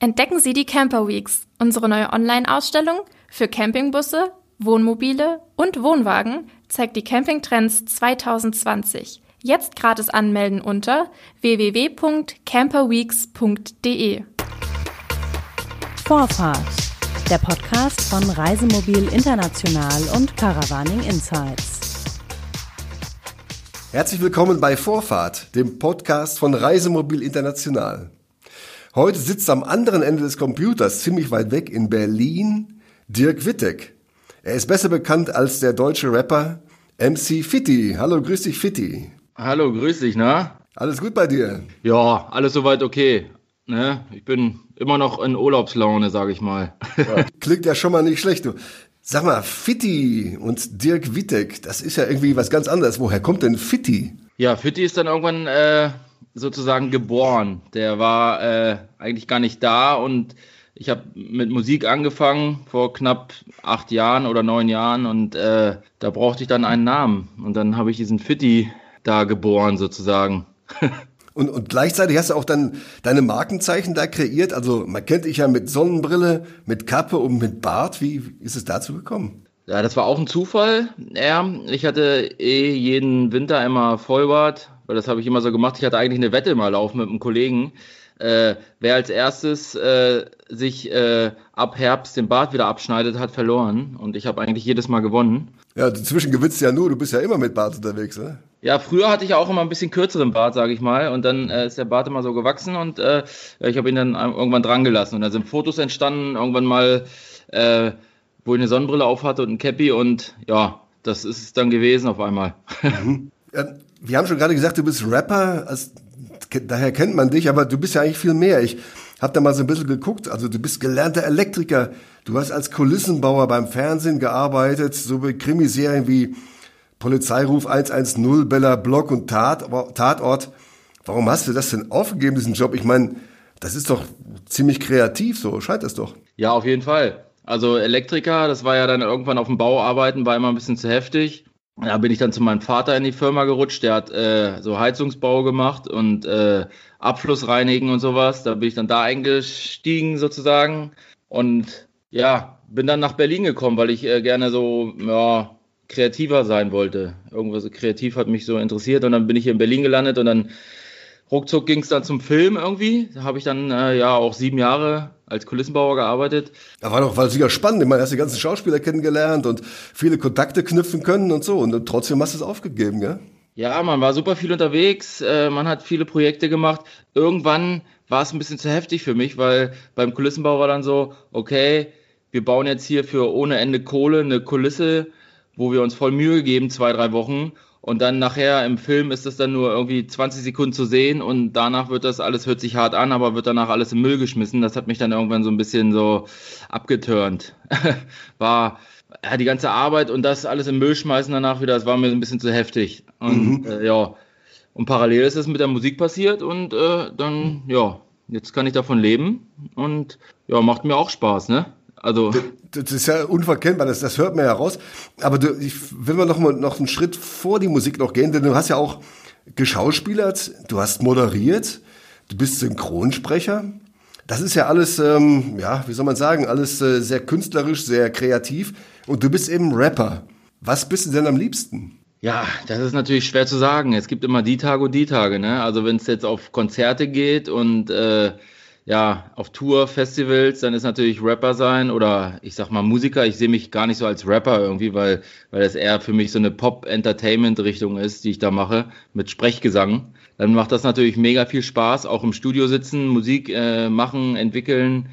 Entdecken Sie die Camper Weeks, unsere neue Online-Ausstellung für Campingbusse, Wohnmobile und Wohnwagen zeigt die Campingtrends 2020. Jetzt gratis anmelden unter www.camperweeks.de. Vorfahrt, der Podcast von Reisemobil International und Caravaning Insights. Herzlich willkommen bei Vorfahrt, dem Podcast von Reisemobil International. Heute sitzt am anderen Ende des Computers, ziemlich weit weg in Berlin, Dirk Wittek. Er ist besser bekannt als der deutsche Rapper MC Fitti. Hallo, grüß dich, Fitti. Hallo, grüß dich, na? Alles gut bei dir? Ja, alles soweit okay. Ne? Ich bin immer noch in Urlaubslaune, sag ich mal. Ja, klingt ja schon mal nicht schlecht, du. Sag mal, Fitti und Dirk Wittek, das ist ja irgendwie was ganz anderes. Woher kommt denn Fitti? Ja, Fitti ist dann irgendwann äh, sozusagen geboren. Der war äh, eigentlich gar nicht da und ich habe mit Musik angefangen vor knapp acht Jahren oder neun Jahren und äh, da brauchte ich dann einen Namen und dann habe ich diesen Fitti da geboren sozusagen. und, und gleichzeitig hast du auch dann deine Markenzeichen da kreiert. Also man kennt dich ja mit Sonnenbrille, mit Kappe und mit Bart. Wie ist es dazu gekommen? Ja, das war auch ein Zufall. Ja, ich hatte eh jeden Winter immer Vollbart, weil das habe ich immer so gemacht. Ich hatte eigentlich eine Wette mal laufen mit einem Kollegen. Äh, wer als erstes äh, sich äh, ab Herbst den Bart wieder abschneidet, hat verloren. Und ich habe eigentlich jedes Mal gewonnen. Ja, dazwischen gewinnst du ja nur, du bist ja immer mit Bart unterwegs, ne? Ja, früher hatte ich ja auch immer ein bisschen kürzeren Bart, sage ich mal. Und dann äh, ist der Bart immer so gewachsen und äh, ich habe ihn dann irgendwann dran gelassen. Und dann sind Fotos entstanden, irgendwann mal, äh, wo ich eine Sonnenbrille auf hatte und ein Cappy und ja, das ist es dann gewesen auf einmal. Mhm. Ja, wir haben schon gerade gesagt, du bist Rapper, also, daher kennt man dich, aber du bist ja eigentlich viel mehr. Ich habe da mal so ein bisschen geguckt, also du bist gelernter Elektriker, du hast als Kulissenbauer beim Fernsehen gearbeitet, so bei Krimiserien wie Polizeiruf 110, Bella Block und Tat, Tatort. Warum hast du das denn aufgegeben, diesen Job? Ich meine, das ist doch ziemlich kreativ, so scheint das doch. Ja, auf jeden Fall. Also Elektriker, das war ja dann irgendwann auf dem Bau arbeiten, war immer ein bisschen zu heftig. Da bin ich dann zu meinem Vater in die Firma gerutscht, der hat äh, so Heizungsbau gemacht und äh, Abflussreinigen und sowas. Da bin ich dann da eingestiegen sozusagen und ja, bin dann nach Berlin gekommen, weil ich äh, gerne so ja, kreativer sein wollte. Irgendwas kreativ hat mich so interessiert und dann bin ich hier in Berlin gelandet und dann ruckzuck ging es dann zum Film irgendwie. Da habe ich dann äh, ja auch sieben Jahre als Kulissenbauer gearbeitet. Da war doch war sicher spannend. Ich meine, hast die ganzen Schauspieler kennengelernt und viele Kontakte knüpfen können und so. Und trotzdem hast du es aufgegeben, gell? Ja, man war super viel unterwegs. Äh, man hat viele Projekte gemacht. Irgendwann war es ein bisschen zu heftig für mich, weil beim Kulissenbau war dann so, okay, wir bauen jetzt hier für ohne Ende Kohle eine Kulisse, wo wir uns voll Mühe geben, zwei, drei Wochen. Und dann nachher im Film ist das dann nur irgendwie 20 Sekunden zu sehen und danach wird das alles, hört sich hart an, aber wird danach alles im Müll geschmissen. Das hat mich dann irgendwann so ein bisschen so abgeturnt. war ja, die ganze Arbeit und das alles im Müll schmeißen danach wieder, das war mir so ein bisschen zu heftig. Und mhm. äh, ja, und parallel ist es mit der Musik passiert und äh, dann, ja, jetzt kann ich davon leben und ja, macht mir auch Spaß, ne? Also das ist ja unverkennbar, das, das hört man ja raus. Aber du, ich will mal noch mal noch einen Schritt vor die Musik noch gehen, denn du hast ja auch geschauspielert, du hast moderiert, du bist Synchronsprecher. Das ist ja alles, ähm, ja, wie soll man sagen, alles äh, sehr künstlerisch, sehr kreativ. Und du bist eben Rapper. Was bist du denn am liebsten? Ja, das ist natürlich schwer zu sagen. Es gibt immer die Tage und die Tage. Ne? Also wenn es jetzt auf Konzerte geht und äh, ja, auf Tour, Festivals, dann ist natürlich Rapper sein oder ich sag mal Musiker. Ich sehe mich gar nicht so als Rapper irgendwie, weil, weil das eher für mich so eine Pop-Entertainment-Richtung ist, die ich da mache, mit Sprechgesang. Dann macht das natürlich mega viel Spaß, auch im Studio sitzen, Musik äh, machen, entwickeln,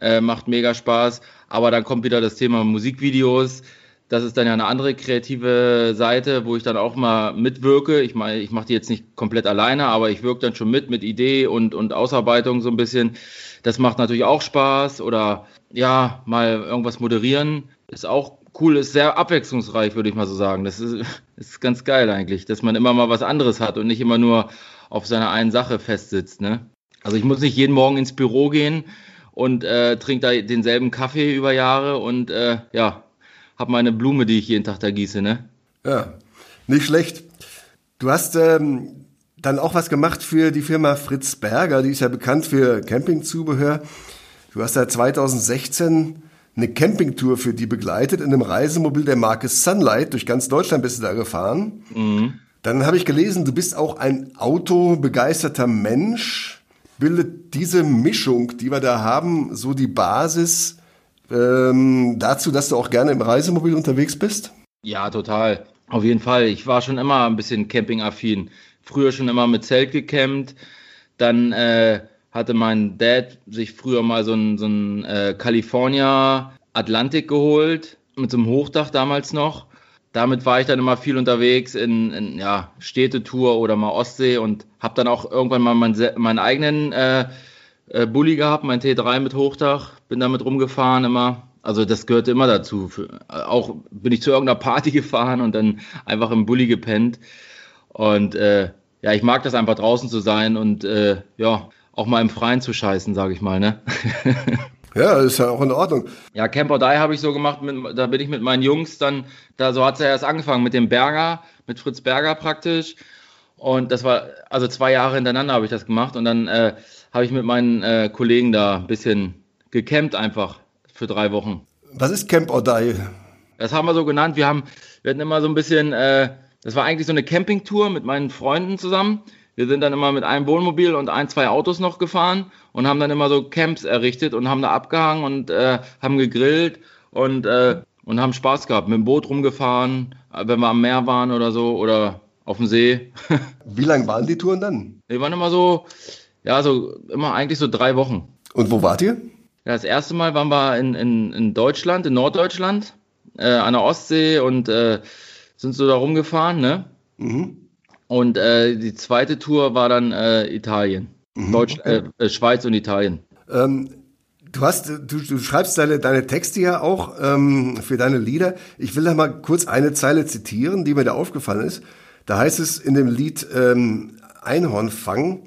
äh, macht mega Spaß. Aber dann kommt wieder das Thema Musikvideos das ist dann ja eine andere kreative Seite, wo ich dann auch mal mitwirke. Ich meine, ich mache die jetzt nicht komplett alleine, aber ich wirke dann schon mit mit Idee und, und Ausarbeitung so ein bisschen. Das macht natürlich auch Spaß. Oder ja, mal irgendwas moderieren ist auch cool, ist sehr abwechslungsreich, würde ich mal so sagen. Das ist, ist ganz geil eigentlich, dass man immer mal was anderes hat und nicht immer nur auf seiner einen Sache festsitzt. Ne? Also ich muss nicht jeden Morgen ins Büro gehen und äh, trinke da denselben Kaffee über Jahre und äh, ja, habe meine Blume, die ich jeden Tag da gieße, ne? Ja, nicht schlecht. Du hast ähm, dann auch was gemacht für die Firma Fritz Berger, die ist ja bekannt für Campingzubehör. Du hast seit 2016 eine Campingtour für die begleitet in einem Reisemobil der Marke Sunlight. Durch ganz Deutschland bist du da gefahren. Mhm. Dann habe ich gelesen, du bist auch ein autobegeisterter Mensch. Bildet diese Mischung, die wir da haben, so die Basis ähm, dazu, dass du auch gerne im Reisemobil unterwegs bist? Ja, total. Auf jeden Fall. Ich war schon immer ein bisschen campingaffin. Früher schon immer mit Zelt gecampt. Dann äh, hatte mein Dad sich früher mal so ein, so ein äh, California Atlantik geholt. Mit so einem Hochdach damals noch. Damit war ich dann immer viel unterwegs in, in ja, Städtetour oder mal Ostsee und habe dann auch irgendwann mal meinen, meinen eigenen äh, äh, Bulli gehabt, mein T3 mit Hochdach. Bin damit rumgefahren immer also das gehörte immer dazu. Auch bin ich zu irgendeiner Party gefahren und dann einfach im Bulli gepennt. Und äh, ja, ich mag das einfach draußen zu sein und äh, ja, auch mal im Freien zu scheißen, sage ich mal, ne? ja, ist ja auch in Ordnung. Ja, Camper Die habe ich so gemacht, mit, da bin ich mit meinen Jungs dann, da so hat es ja erst angefangen mit dem Berger, mit Fritz Berger praktisch. Und das war, also zwei Jahre hintereinander habe ich das gemacht und dann äh, habe ich mit meinen äh, Kollegen da ein bisschen gecampt einfach für drei Wochen. Was ist Camp or Die? Das haben wir so genannt. Wir haben, wir hatten immer so ein bisschen, äh, das war eigentlich so eine Campingtour mit meinen Freunden zusammen. Wir sind dann immer mit einem Wohnmobil und ein, zwei Autos noch gefahren und haben dann immer so Camps errichtet und haben da abgehangen und äh, haben gegrillt und, äh, und haben Spaß gehabt. Mit dem Boot rumgefahren, wenn wir am Meer waren oder so oder auf dem See. Wie lang waren die Touren dann? Die waren immer so, ja, so immer eigentlich so drei Wochen. Und wo wart ihr? Ja, das erste Mal waren wir in, in, in Deutschland, in Norddeutschland, äh, an der Ostsee und äh, sind so da rumgefahren, ne? Mhm. Und äh, die zweite Tour war dann äh, Italien. Mhm, Deutsch, okay. Äh, äh, Schweiz und Italien. Ähm, du hast, du, du schreibst deine, deine Texte ja auch ähm, für deine Lieder. Ich will da mal kurz eine Zeile zitieren, die mir da aufgefallen ist. Da heißt es in dem Lied ähm, Einhornfang,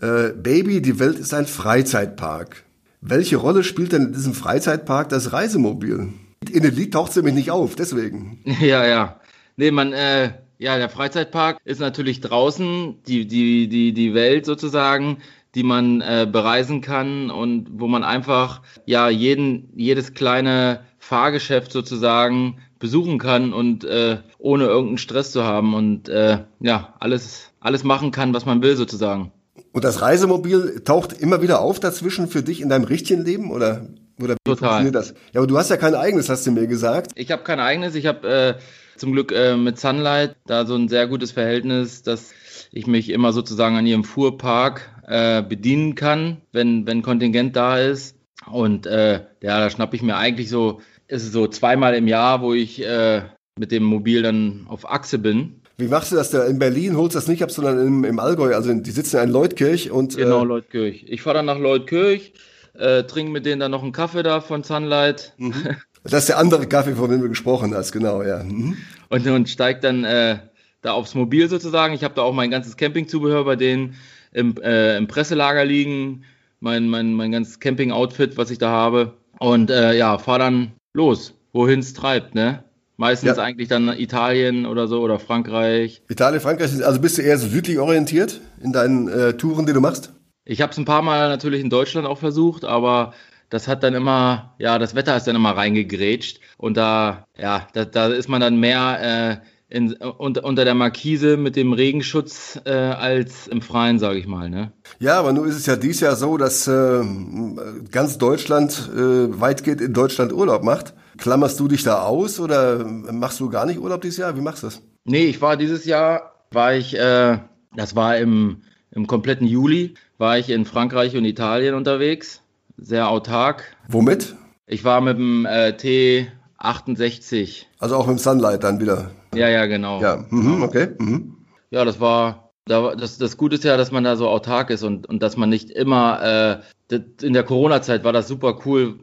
äh, Baby, die Welt ist ein Freizeitpark. Welche Rolle spielt denn in diesem Freizeitpark das Reisemobil? In dem Lied taucht es nämlich nicht auf, deswegen. Ja, ja. Nee, man, äh, ja, der Freizeitpark ist natürlich draußen, die, die, die, die Welt sozusagen, die man äh, bereisen kann und wo man einfach, ja, jeden, jedes kleine Fahrgeschäft sozusagen besuchen kann und äh, ohne irgendeinen Stress zu haben und äh, ja, alles, alles machen kann, was man will sozusagen. Und das Reisemobil taucht immer wieder auf dazwischen für dich in deinem richtigen Leben oder oder wie Total. funktioniert das? Ja, aber du hast ja kein eigenes, hast du mir gesagt. Ich habe kein eigenes. Ich habe äh, zum Glück äh, mit Sunlight da so ein sehr gutes Verhältnis, dass ich mich immer sozusagen an ihrem Fuhrpark äh, bedienen kann, wenn wenn Kontingent da ist. Und äh, ja, da schnappe ich mir eigentlich so, ist es so zweimal im Jahr, wo ich äh, mit dem Mobil dann auf Achse bin wie machst du das da? In Berlin holst du das nicht ab, sondern im, im Allgäu. Also die sitzen ja in Leutkirch und. Genau, äh, Leutkirch. Ich fahre dann nach Leutkirch, äh, trinke mit denen dann noch einen Kaffee da von Sunlight. Mhm. Das ist der andere Kaffee, von dem du gesprochen hast, genau, ja. Mhm. Und, und steigt dann äh, da aufs Mobil sozusagen. Ich habe da auch mein ganzes Campingzubehör bei denen im, äh, im Presselager liegen. Mein, mein, mein ganzes Camping-Outfit, was ich da habe. Und äh, ja, fahr dann los, wohin es treibt, ne? Meistens ja. eigentlich dann Italien oder so oder Frankreich. Italien, Frankreich, also bist du eher so südlich orientiert in deinen äh, Touren, die du machst? Ich habe es ein paar Mal natürlich in Deutschland auch versucht, aber das hat dann immer, ja, das Wetter ist dann immer reingegrätscht und da, ja, da, da ist man dann mehr äh, in, unter, unter der Markise mit dem Regenschutz äh, als im Freien, sage ich mal. Ne? Ja, aber nun ist es ja dies Jahr so, dass äh, ganz Deutschland äh, weitgehend in Deutschland Urlaub macht. Klammerst du dich da aus oder machst du gar nicht Urlaub dieses Jahr? Wie machst du das? Nee, ich war dieses Jahr, war ich, äh, das war im, im kompletten Juli, war ich in Frankreich und Italien unterwegs. Sehr autark. Womit? Ich war mit dem äh, T68. Also auch mit dem Sunlight dann wieder. Ja, ja, genau. Ja, mhm, okay. Mhm. Ja, das war das, das Gute ist ja, dass man da so autark ist und, und dass man nicht immer, äh, in der Corona-Zeit war das super cool,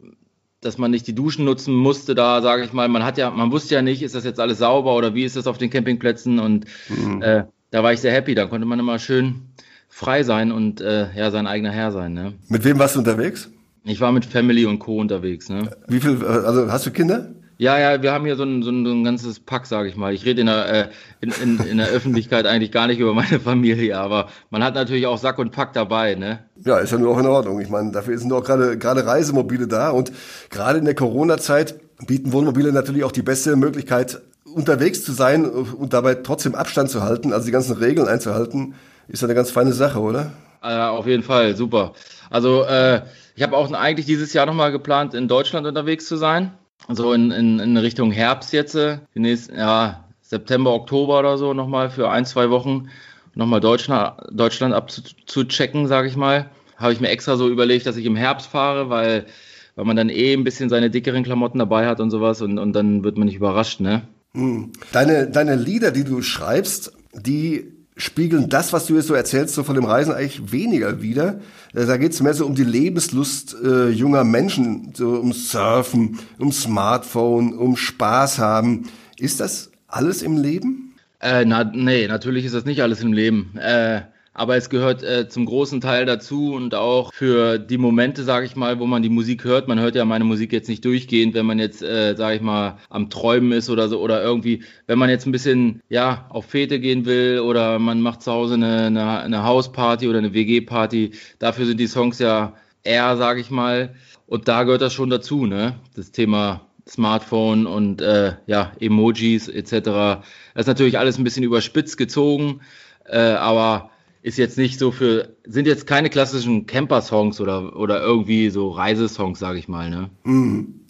dass man nicht die Duschen nutzen musste da, sage ich mal. Man hat ja, man wusste ja nicht, ist das jetzt alles sauber oder wie ist das auf den Campingplätzen und mhm. äh, da war ich sehr happy. Da konnte man immer schön frei sein und äh, ja sein eigener Herr sein. Ne? Mit wem warst du unterwegs? Ich war mit Family und Co unterwegs. Ne? Wie viel? Also hast du Kinder? Ja, ja, wir haben hier so ein, so ein, so ein ganzes Pack, sage ich mal. Ich rede in der, äh, in, in, in der Öffentlichkeit eigentlich gar nicht über meine Familie, aber man hat natürlich auch Sack und Pack dabei, ne? Ja, ist ja nur auch in Ordnung. Ich meine, dafür sind auch gerade gerade Reisemobile da und gerade in der Corona-Zeit bieten Wohnmobile natürlich auch die beste Möglichkeit, unterwegs zu sein und dabei trotzdem Abstand zu halten, also die ganzen Regeln einzuhalten, ist eine ganz feine Sache, oder? Äh, auf jeden Fall, super. Also äh, ich habe auch eigentlich dieses Jahr nochmal geplant, in Deutschland unterwegs zu sein so in, in, in Richtung Herbst jetzt, äh, die nächsten, ja, September, Oktober oder so nochmal für ein, zwei Wochen nochmal Deutschland, Deutschland abzuchecken, sage ich mal. Habe ich mir extra so überlegt, dass ich im Herbst fahre, weil, weil man dann eh ein bisschen seine dickeren Klamotten dabei hat und sowas und, und dann wird man nicht überrascht, ne? Hm. Deine, deine Lieder, die du schreibst, die spiegeln das, was du jetzt so erzählst, so von dem Reisen eigentlich weniger wieder. Äh, da geht es mehr so um die Lebenslust äh, junger Menschen, so um Surfen, um Smartphone, um Spaß haben. Ist das alles im Leben? Äh, na, nee, natürlich ist das nicht alles im Leben. Äh, aber es gehört äh, zum großen Teil dazu und auch für die Momente, sage ich mal, wo man die Musik hört. Man hört ja meine Musik jetzt nicht durchgehend, wenn man jetzt, äh, sage ich mal, am Träumen ist oder so oder irgendwie, wenn man jetzt ein bisschen ja auf Fete gehen will oder man macht zu Hause eine, eine, eine Hausparty oder eine WG-Party. Dafür sind die Songs ja eher, sage ich mal. Und da gehört das schon dazu, ne? Das Thema Smartphone und äh, ja, Emojis etc. Das ist natürlich alles ein bisschen überspitzt gezogen, äh, aber ist jetzt nicht so für, sind jetzt keine klassischen Camper-Songs oder, oder irgendwie so Reisesongs, sage ich mal. Ne? Mhm.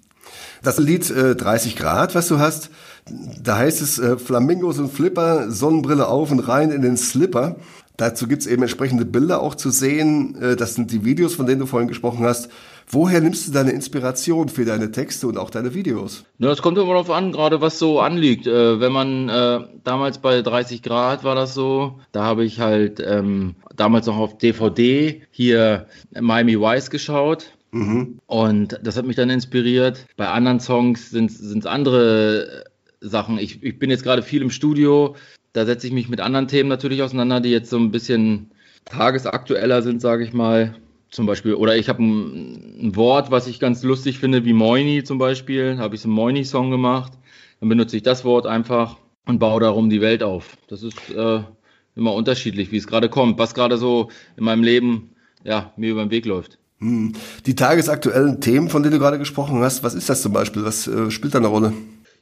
Das Lied äh, 30 Grad, was du hast, da heißt es äh, Flamingos und Flipper, Sonnenbrille auf und rein in den Slipper. Dazu gibt's eben entsprechende Bilder auch zu sehen. Äh, das sind die Videos, von denen du vorhin gesprochen hast. Woher nimmst du deine Inspiration für deine Texte und auch deine Videos? Ja, es kommt immer darauf an, gerade was so anliegt. Äh, wenn man äh, damals bei 30 Grad war das so, da habe ich halt ähm, damals noch auf DVD hier Miami Vice geschaut. Mhm. Und das hat mich dann inspiriert. Bei anderen Songs sind es andere Sachen. Ich, ich bin jetzt gerade viel im Studio. Da setze ich mich mit anderen Themen natürlich auseinander, die jetzt so ein bisschen tagesaktueller sind, sage ich mal zum Beispiel, oder ich habe ein, ein, Wort, was ich ganz lustig finde, wie Moini zum Beispiel, habe ich so einen Moini-Song gemacht. Dann benutze ich das Wort einfach und baue darum die Welt auf. Das ist äh, immer unterschiedlich, wie es gerade kommt, was gerade so in meinem Leben ja, mir über den Weg läuft. Hm. Die tagesaktuellen Themen, von denen du gerade gesprochen hast, was ist das zum Beispiel? Was äh, spielt da eine Rolle?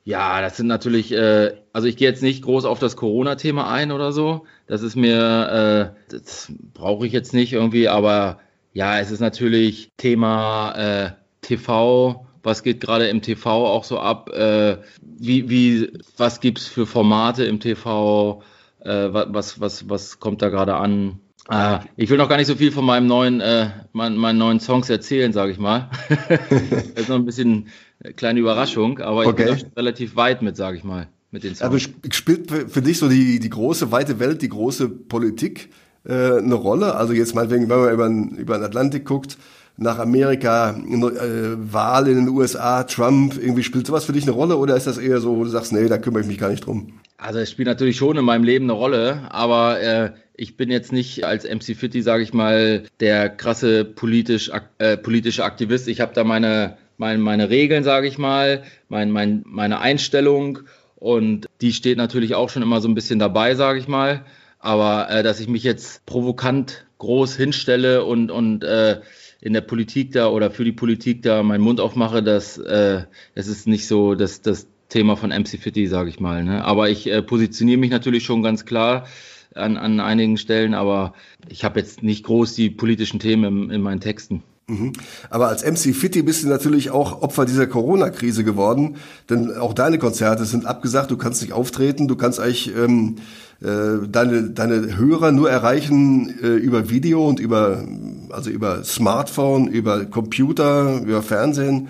Ja, das sind natürlich, äh, also ich gehe jetzt nicht groß auf das Corona-Thema ein oder so. Das ist mir, äh, das brauche ich jetzt nicht irgendwie, aber ja, es ist natürlich Thema äh, TV. Was geht gerade im TV auch so ab? Äh, wie, wie, was gibt's für Formate im TV? Äh, was, was, was kommt da gerade an? Äh, ich will noch gar nicht so viel von meinem neuen, äh, mein, meinen neuen Songs erzählen, sage ich mal. das ist noch ein bisschen eine kleine Überraschung, aber ich okay. bin relativ weit mit, sage ich mal, mit den Songs. Aber spielt für dich so die, die große, weite Welt, die große Politik äh, eine Rolle. Also jetzt meinetwegen, wenn man über, über den Atlantik guckt, nach Amerika, äh, Wahl in den USA, Trump, irgendwie spielt sowas für dich eine Rolle oder ist das eher so, wo du sagst, nee, da kümmere ich mich gar nicht drum? Also es spielt natürlich schon in meinem Leben eine Rolle, aber äh, ich bin jetzt nicht als MC Fitty, sage ich mal, der krasse politisch, äh, politische Aktivist. Ich habe da meine, meine, meine Regeln, sage ich mal, mein, mein, meine Einstellung und die steht natürlich auch schon immer so ein bisschen dabei, sage ich mal. Aber äh, dass ich mich jetzt provokant groß hinstelle und, und äh, in der Politik da oder für die Politik da meinen Mund aufmache, das, äh, das ist nicht so das, das Thema von MC Fitty, sage ich mal. Ne? Aber ich äh, positioniere mich natürlich schon ganz klar an, an einigen Stellen, aber ich habe jetzt nicht groß die politischen Themen in, in meinen Texten. Mhm. Aber als MC Fitty bist du natürlich auch Opfer dieser Corona-Krise geworden, denn auch deine Konzerte sind abgesagt, du kannst nicht auftreten, du kannst eigentlich ähm, äh, deine, deine Hörer nur erreichen äh, über Video und über, also über Smartphone, über Computer, über Fernsehen.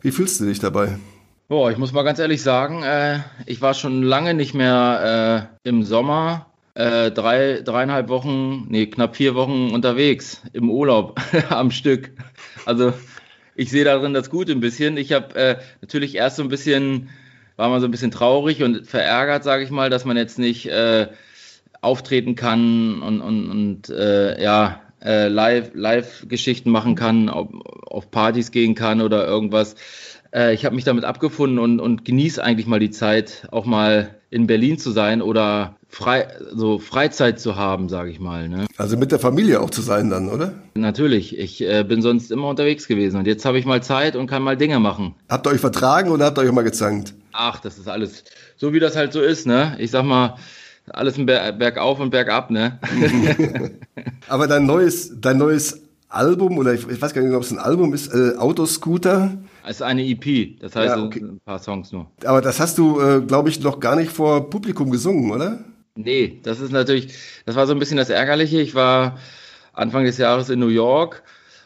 Wie fühlst du dich dabei? Boah, ich muss mal ganz ehrlich sagen, äh, ich war schon lange nicht mehr äh, im Sommer äh, drei, dreieinhalb Wochen, nee, knapp vier Wochen unterwegs im Urlaub am Stück. Also ich sehe darin das Gute ein bisschen. Ich habe äh, natürlich erst so ein bisschen, war man so ein bisschen traurig und verärgert, sage ich mal, dass man jetzt nicht äh, auftreten kann und, und, und äh, ja, äh, Live, Live-Geschichten machen kann, auf, auf Partys gehen kann oder irgendwas. Äh, ich habe mich damit abgefunden und, und genieße eigentlich mal die Zeit, auch mal in Berlin zu sein oder frei, so Freizeit zu haben, sage ich mal. Ne? Also mit der Familie auch zu sein dann, oder? Natürlich. Ich äh, bin sonst immer unterwegs gewesen und jetzt habe ich mal Zeit und kann mal Dinge machen. Habt ihr euch vertragen oder habt ihr euch mal gezankt? Ach, das ist alles so, wie das halt so ist, ne? Ich sag mal, alles ein Ber Bergauf und Bergab, ne? Aber dein neues, dein neues Album, oder ich, ich weiß gar nicht, ob es ein Album ist, äh, Autoscooter. Es ist eine EP, das heißt ja, okay. ein paar Songs nur. Aber das hast du, äh, glaube ich, noch gar nicht vor Publikum gesungen, oder? Nee, das ist natürlich, das war so ein bisschen das Ärgerliche. Ich war Anfang des Jahres in New York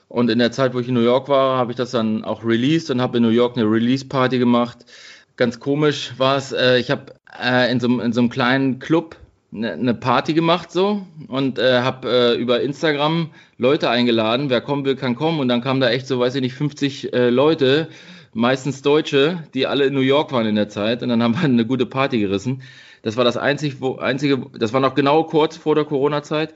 und in der Zeit, wo ich in New York war, habe ich das dann auch released und habe in New York eine Release-Party gemacht. Ganz komisch war es, äh, ich habe äh, in, so, in so einem kleinen Club eine, eine Party gemacht so und äh, habe äh, über Instagram Leute eingeladen, wer kommen will, kann kommen und dann kamen da echt so, weiß ich nicht, 50 äh, Leute, meistens Deutsche, die alle in New York waren in der Zeit und dann haben wir eine gute Party gerissen. Das war das einzige, wo, einzige das war noch genau kurz vor der Corona-Zeit.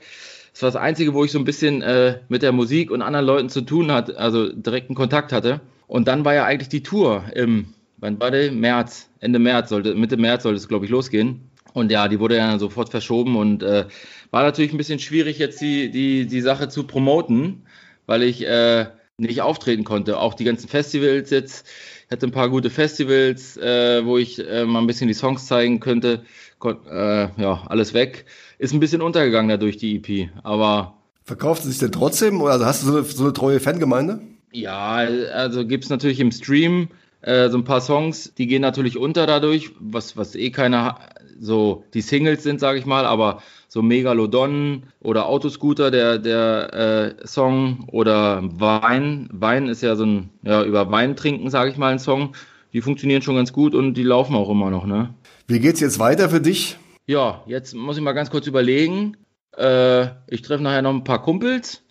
Das war das einzige, wo ich so ein bisschen äh, mit der Musik und anderen Leuten zu tun hatte, also direkten Kontakt hatte. Und dann war ja eigentlich die Tour im, wann war der? März, Ende März sollte, Mitte März sollte es, glaube ich, losgehen. Und ja, die wurde ja sofort verschoben und äh, war natürlich ein bisschen schwierig, jetzt die, die, die Sache zu promoten, weil ich äh, nicht auftreten konnte. Auch die ganzen Festivals jetzt. Ich hatte ein paar gute Festivals, äh, wo ich äh, mal ein bisschen die Songs zeigen könnte. Kon äh, ja, alles weg. Ist ein bisschen untergegangen dadurch, die EP. Aber. Verkauft sie sich denn trotzdem? Oder hast du so eine, so eine treue Fangemeinde? Ja, also gibt's natürlich im Stream äh, so ein paar Songs, die gehen natürlich unter dadurch, was, was eh keiner so die Singles sind, sage ich mal, aber so Megalodon oder Autoscooter, der, der äh, Song oder Wein. Wein ist ja so ein, ja, über Wein trinken, sage ich mal, ein Song. Die funktionieren schon ganz gut und die laufen auch immer noch, ne? Wie geht's jetzt weiter für dich? Ja, jetzt muss ich mal ganz kurz überlegen. Äh, ich treffe nachher noch ein paar Kumpels.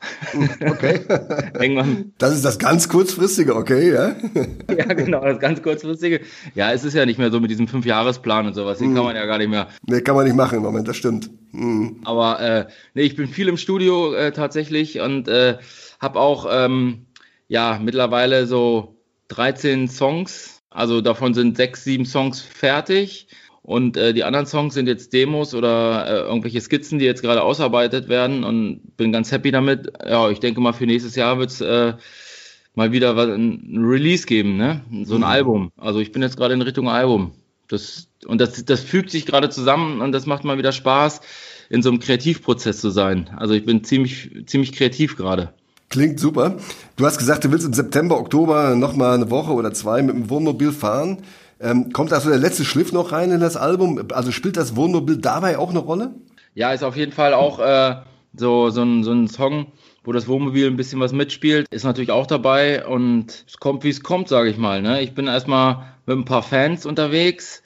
Okay. Irgendwann. Das ist das ganz kurzfristige, okay, ja? ja, genau, das ganz kurzfristige. Ja, es ist ja nicht mehr so mit diesem Fünfjahresplan und sowas. Den mm. kann man ja gar nicht mehr. Nee, kann man nicht machen im Moment, das stimmt. Mm. Aber äh, nee, ich bin viel im Studio äh, tatsächlich und äh, habe auch ähm, ja mittlerweile so 13 Songs. Also davon sind sechs, sieben Songs fertig. Und äh, die anderen Songs sind jetzt Demos oder äh, irgendwelche Skizzen, die jetzt gerade ausarbeitet werden und bin ganz happy damit. Ja, ich denke mal, für nächstes Jahr wird's äh, mal wieder was, ein Release geben, ne? So ein mhm. Album. Also ich bin jetzt gerade in Richtung Album. Das, und das, das fügt sich gerade zusammen und das macht mal wieder Spaß, in so einem Kreativprozess zu sein. Also ich bin ziemlich, ziemlich kreativ gerade. Klingt super. Du hast gesagt, du willst im September, Oktober noch mal eine Woche oder zwei mit dem Wohnmobil fahren. Ähm, kommt also der letzte Schliff noch rein in das Album? Also spielt das Wohnmobil dabei auch eine Rolle? Ja, ist auf jeden Fall auch äh, so, so, ein, so ein Song, wo das Wohnmobil ein bisschen was mitspielt, ist natürlich auch dabei und es kommt, wie es kommt, sage ich mal. Ne? Ich bin erstmal mit ein paar Fans unterwegs.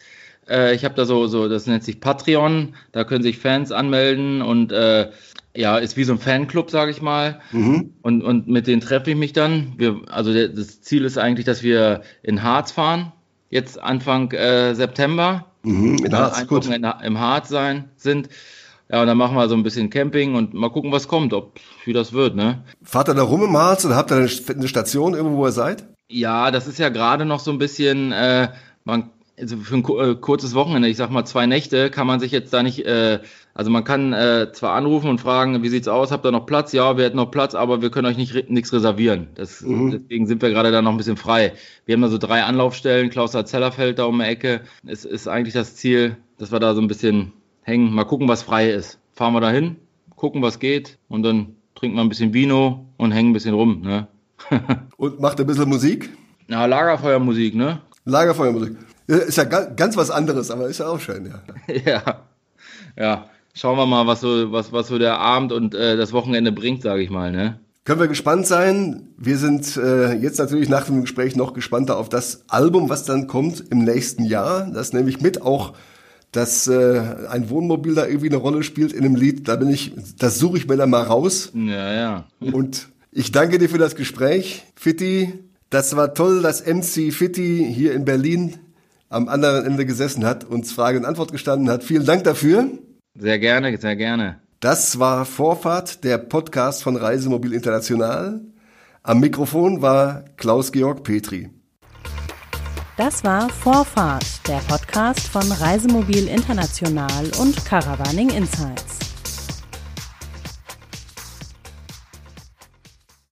Äh, ich habe da so, so, das nennt sich Patreon, da können sich Fans anmelden und äh, ja, ist wie so ein Fanclub, sage ich mal. Mhm. Und, und mit denen treffe ich mich dann. Wir, also der, das Ziel ist eigentlich, dass wir in Harz fahren jetzt Anfang äh, September. Mhm, in Harz, gut. In, im Harz sein sind. Ja, und dann machen wir so ein bisschen Camping und mal gucken, was kommt, ob wie das wird, ne? Fahrt ihr da rum im Harz oder habt ihr eine Station irgendwo, wo ihr seid? Ja, das ist ja gerade noch so ein bisschen, äh, man also für ein äh, kurzes Wochenende, ich sag mal zwei Nächte, kann man sich jetzt da nicht, äh, also man kann äh, zwar anrufen und fragen, wie sieht's aus, habt ihr noch Platz? Ja, wir hätten noch Platz, aber wir können euch nicht nichts reservieren. Das, mhm. Deswegen sind wir gerade da noch ein bisschen frei. Wir haben da so drei Anlaufstellen, Klaus Zellerfeld da um die Ecke. Es ist eigentlich das Ziel, dass wir da so ein bisschen hängen, mal gucken, was frei ist. Fahren wir da hin, gucken, was geht und dann trinken wir ein bisschen Vino und hängen ein bisschen rum. Ne? und macht ein bisschen Musik? Na, Lagerfeuermusik, ne? Lagerfeuermusik. Ist ja ganz was anderes, aber ist ja auch schön, ja. ja. Ja. Schauen wir mal, was so, was, was so der Abend und äh, das Wochenende bringt, sage ich mal, ne? Können wir gespannt sein. Wir sind äh, jetzt natürlich nach dem Gespräch noch gespannter auf das Album, was dann kommt im nächsten Jahr. Das nehme ich mit auch, dass äh, ein Wohnmobil da irgendwie eine Rolle spielt in einem Lied. Da bin ich, das suche ich mir dann mal raus. Ja, ja. Und ich danke dir für das Gespräch, Fitti. Das war toll, dass MC Fitti hier in Berlin am anderen Ende gesessen hat, uns Frage und Antwort gestanden hat. Vielen Dank dafür. Sehr gerne, sehr gerne. Das war Vorfahrt, der Podcast von Reisemobil International. Am Mikrofon war Klaus-Georg Petri. Das war Vorfahrt, der Podcast von Reisemobil International und Caravaning Insights.